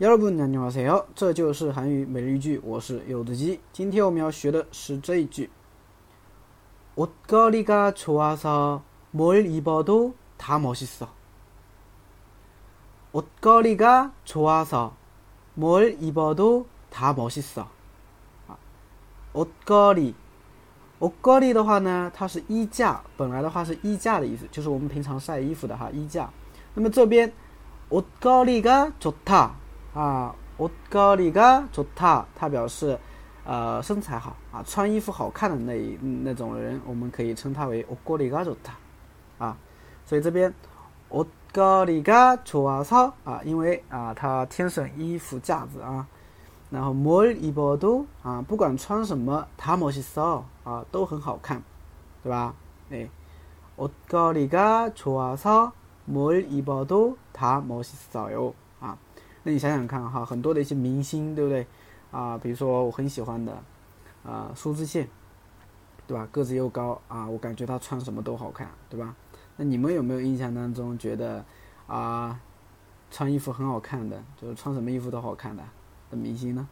여러분 안녕하세요. 这就是韩语每日一句，我是柚子鸡。今天我们要学的是这一句。옷걸이가좋아서뭘입어도다멋있어 옷걸이가좋아서뭘입어도다멋있어啊，옷걸이 옷걸이的话呢，它是衣架，本来的话是衣架的意思，就是我们平常晒衣服的哈衣架。那么这边옷걸이가좋다。 啊，옷걸이가좋 다， 它表示，呃，身材好啊，穿衣服好看的那那种人，我们可以称他为옷걸이가좋 다， 啊，所以这边옷걸이가좋아 서， 啊，因为啊，它天生衣服架子啊，然后뭘입어 도， 啊，不管穿什么，다멋있어啊，都很好看，对吧？哎，옷걸이가좋아서뭘입어도다멋있어 요。 那你想想看哈，很多的一些明星，对不对？啊，比如说我很喜欢的，啊，苏志燮，对吧？个子又高啊，我感觉他穿什么都好看，对吧？那你们有没有印象当中觉得啊，穿衣服很好看的，就是穿什么衣服都好看的的明星呢？